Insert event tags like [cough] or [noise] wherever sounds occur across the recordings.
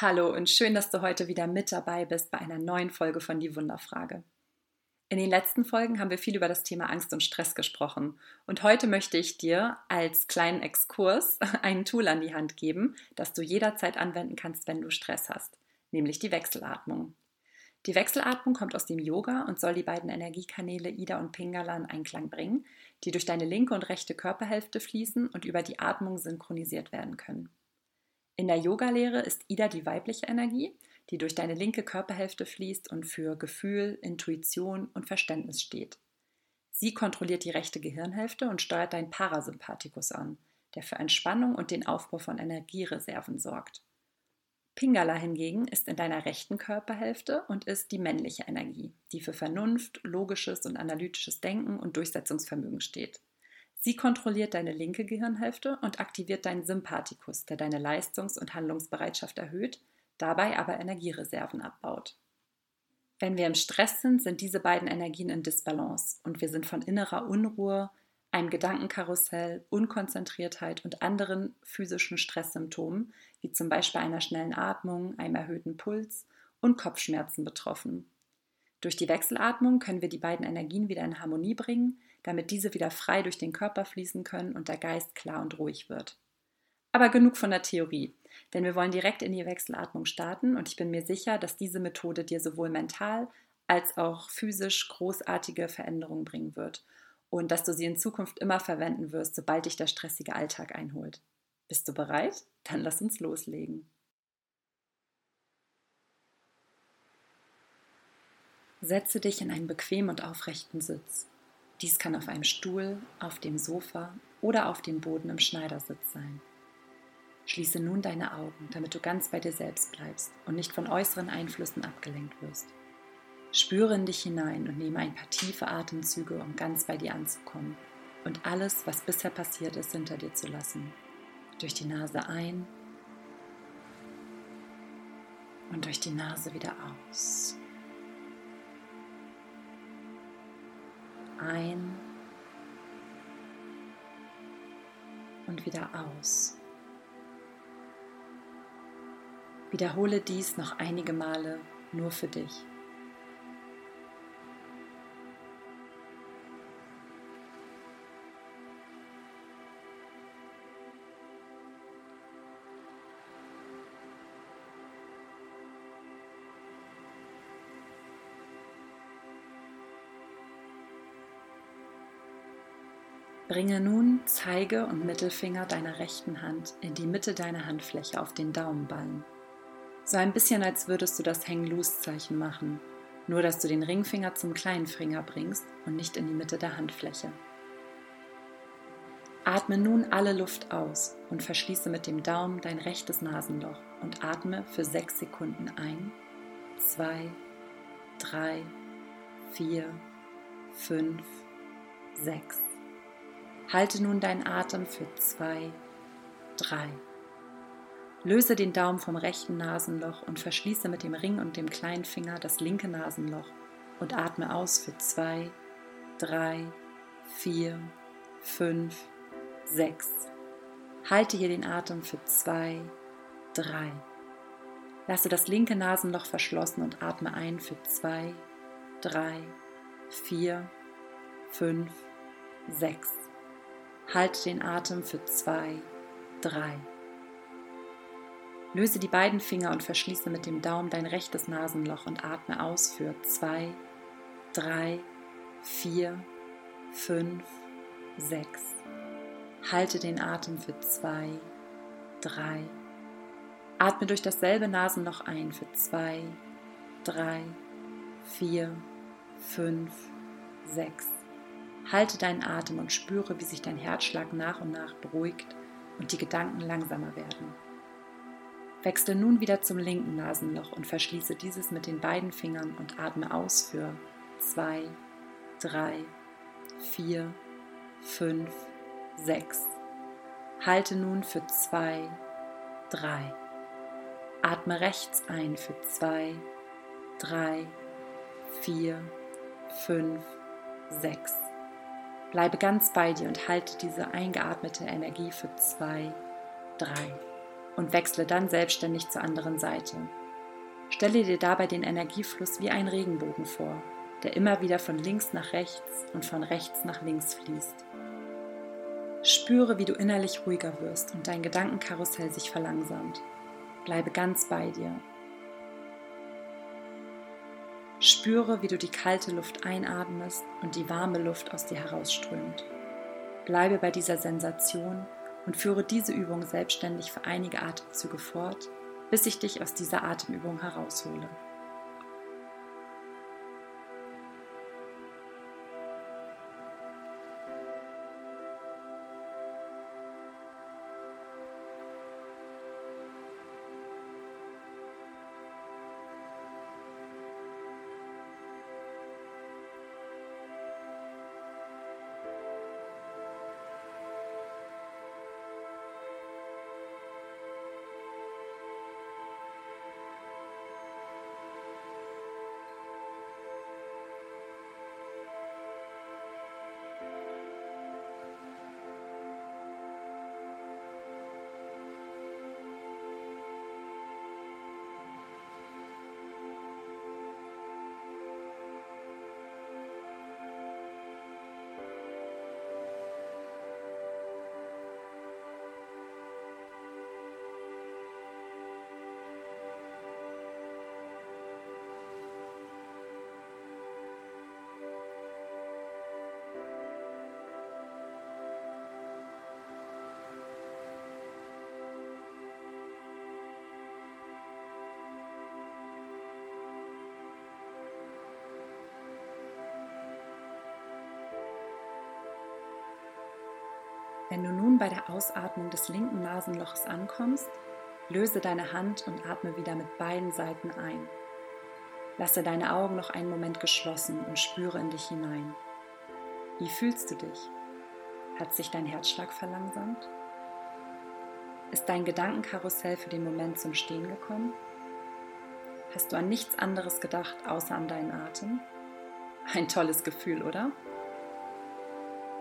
Hallo und schön, dass du heute wieder mit dabei bist bei einer neuen Folge von Die Wunderfrage. In den letzten Folgen haben wir viel über das Thema Angst und Stress gesprochen und heute möchte ich dir als kleinen Exkurs [laughs] ein Tool an die Hand geben, das du jederzeit anwenden kannst, wenn du Stress hast, nämlich die Wechselatmung. Die Wechselatmung kommt aus dem Yoga und soll die beiden Energiekanäle Ida und Pingala in Einklang bringen, die durch deine linke und rechte Körperhälfte fließen und über die Atmung synchronisiert werden können. In der Yogalehre ist Ida die weibliche Energie, die durch deine linke Körperhälfte fließt und für Gefühl, Intuition und Verständnis steht. Sie kontrolliert die rechte Gehirnhälfte und steuert deinen Parasympathikus an, der für Entspannung und den Aufbau von Energiereserven sorgt. Pingala hingegen ist in deiner rechten Körperhälfte und ist die männliche Energie, die für Vernunft, logisches und analytisches Denken und Durchsetzungsvermögen steht. Sie kontrolliert deine linke Gehirnhälfte und aktiviert deinen Sympathikus, der deine Leistungs- und Handlungsbereitschaft erhöht, dabei aber Energiereserven abbaut. Wenn wir im Stress sind, sind diese beiden Energien in Disbalance und wir sind von innerer Unruhe, einem Gedankenkarussell, Unkonzentriertheit und anderen physischen Stresssymptomen, wie zum Beispiel einer schnellen Atmung, einem erhöhten Puls und Kopfschmerzen betroffen. Durch die Wechselatmung können wir die beiden Energien wieder in Harmonie bringen, damit diese wieder frei durch den Körper fließen können und der Geist klar und ruhig wird. Aber genug von der Theorie, denn wir wollen direkt in die Wechselatmung starten und ich bin mir sicher, dass diese Methode dir sowohl mental als auch physisch großartige Veränderungen bringen wird und dass du sie in Zukunft immer verwenden wirst, sobald dich der stressige Alltag einholt. Bist du bereit? Dann lass uns loslegen. Setze dich in einen bequemen und aufrechten Sitz. Dies kann auf einem Stuhl, auf dem Sofa oder auf dem Boden im Schneidersitz sein. Schließe nun deine Augen, damit du ganz bei dir selbst bleibst und nicht von äußeren Einflüssen abgelenkt wirst. Spüre in dich hinein und nehme ein paar tiefe Atemzüge, um ganz bei dir anzukommen und alles, was bisher passiert ist, hinter dir zu lassen. Durch die Nase ein und durch die Nase wieder aus. Ein und wieder aus. Wiederhole dies noch einige Male nur für dich. Bringe nun Zeige und Mittelfinger deiner rechten Hand in die Mitte deiner Handfläche auf den Daumenballen. So ein bisschen, als würdest du das Hang-Loose-Zeichen machen, nur dass du den Ringfinger zum kleinen Finger bringst und nicht in die Mitte der Handfläche. Atme nun alle Luft aus und verschließe mit dem Daumen dein rechtes Nasenloch und atme für sechs Sekunden ein, zwei, drei, vier, fünf, sechs. Halte nun deinen Atem für zwei, drei. Löse den Daumen vom rechten Nasenloch und verschließe mit dem Ring und dem kleinen Finger das linke Nasenloch und atme aus für zwei, drei, vier, fünf, sechs. Halte hier den Atem für zwei, drei. Lasse das linke Nasenloch verschlossen und atme ein für zwei, drei, vier, fünf, sechs. Halte den Atem für zwei, drei. Löse die beiden Finger und verschließe mit dem Daumen dein rechtes Nasenloch und atme aus für zwei, drei, vier, fünf, sechs. Halte den Atem für zwei, drei. Atme durch dasselbe Nasenloch ein für zwei, drei, vier, fünf, sechs. Halte deinen Atem und spüre, wie sich dein Herzschlag nach und nach beruhigt und die Gedanken langsamer werden. Wechsle nun wieder zum linken Nasenloch und verschließe dieses mit den beiden Fingern und atme aus für zwei, drei, vier, fünf, sechs. Halte nun für zwei, drei. Atme rechts ein für zwei, drei, vier, fünf, sechs. Bleibe ganz bei dir und halte diese eingeatmete Energie für zwei, drei. und wechsle dann selbstständig zur anderen Seite. Stelle dir dabei den Energiefluss wie einen Regenbogen vor, der immer wieder von links nach rechts und von rechts nach links fließt. Spüre, wie du innerlich ruhiger wirst und dein Gedankenkarussell sich verlangsamt. Bleibe ganz bei dir. Spüre, wie du die kalte Luft einatmest und die warme Luft aus dir herausströmt. Bleibe bei dieser Sensation und führe diese Übung selbstständig für einige Atemzüge fort, bis ich dich aus dieser Atemübung heraushole. Wenn du nun bei der Ausatmung des linken Nasenloches ankommst, löse deine Hand und atme wieder mit beiden Seiten ein. Lasse deine Augen noch einen Moment geschlossen und spüre in dich hinein. Wie fühlst du dich? Hat sich dein Herzschlag verlangsamt? Ist dein Gedankenkarussell für den Moment zum Stehen gekommen? Hast du an nichts anderes gedacht außer an deinen Atem? Ein tolles Gefühl, oder?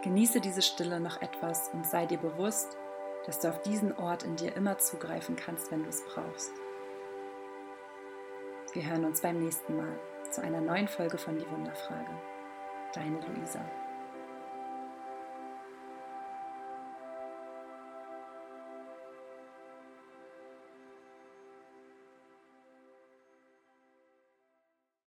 Genieße diese Stille noch etwas und sei dir bewusst, dass du auf diesen Ort in dir immer zugreifen kannst, wenn du es brauchst. Wir hören uns beim nächsten Mal zu einer neuen Folge von Die Wunderfrage. Deine Luisa.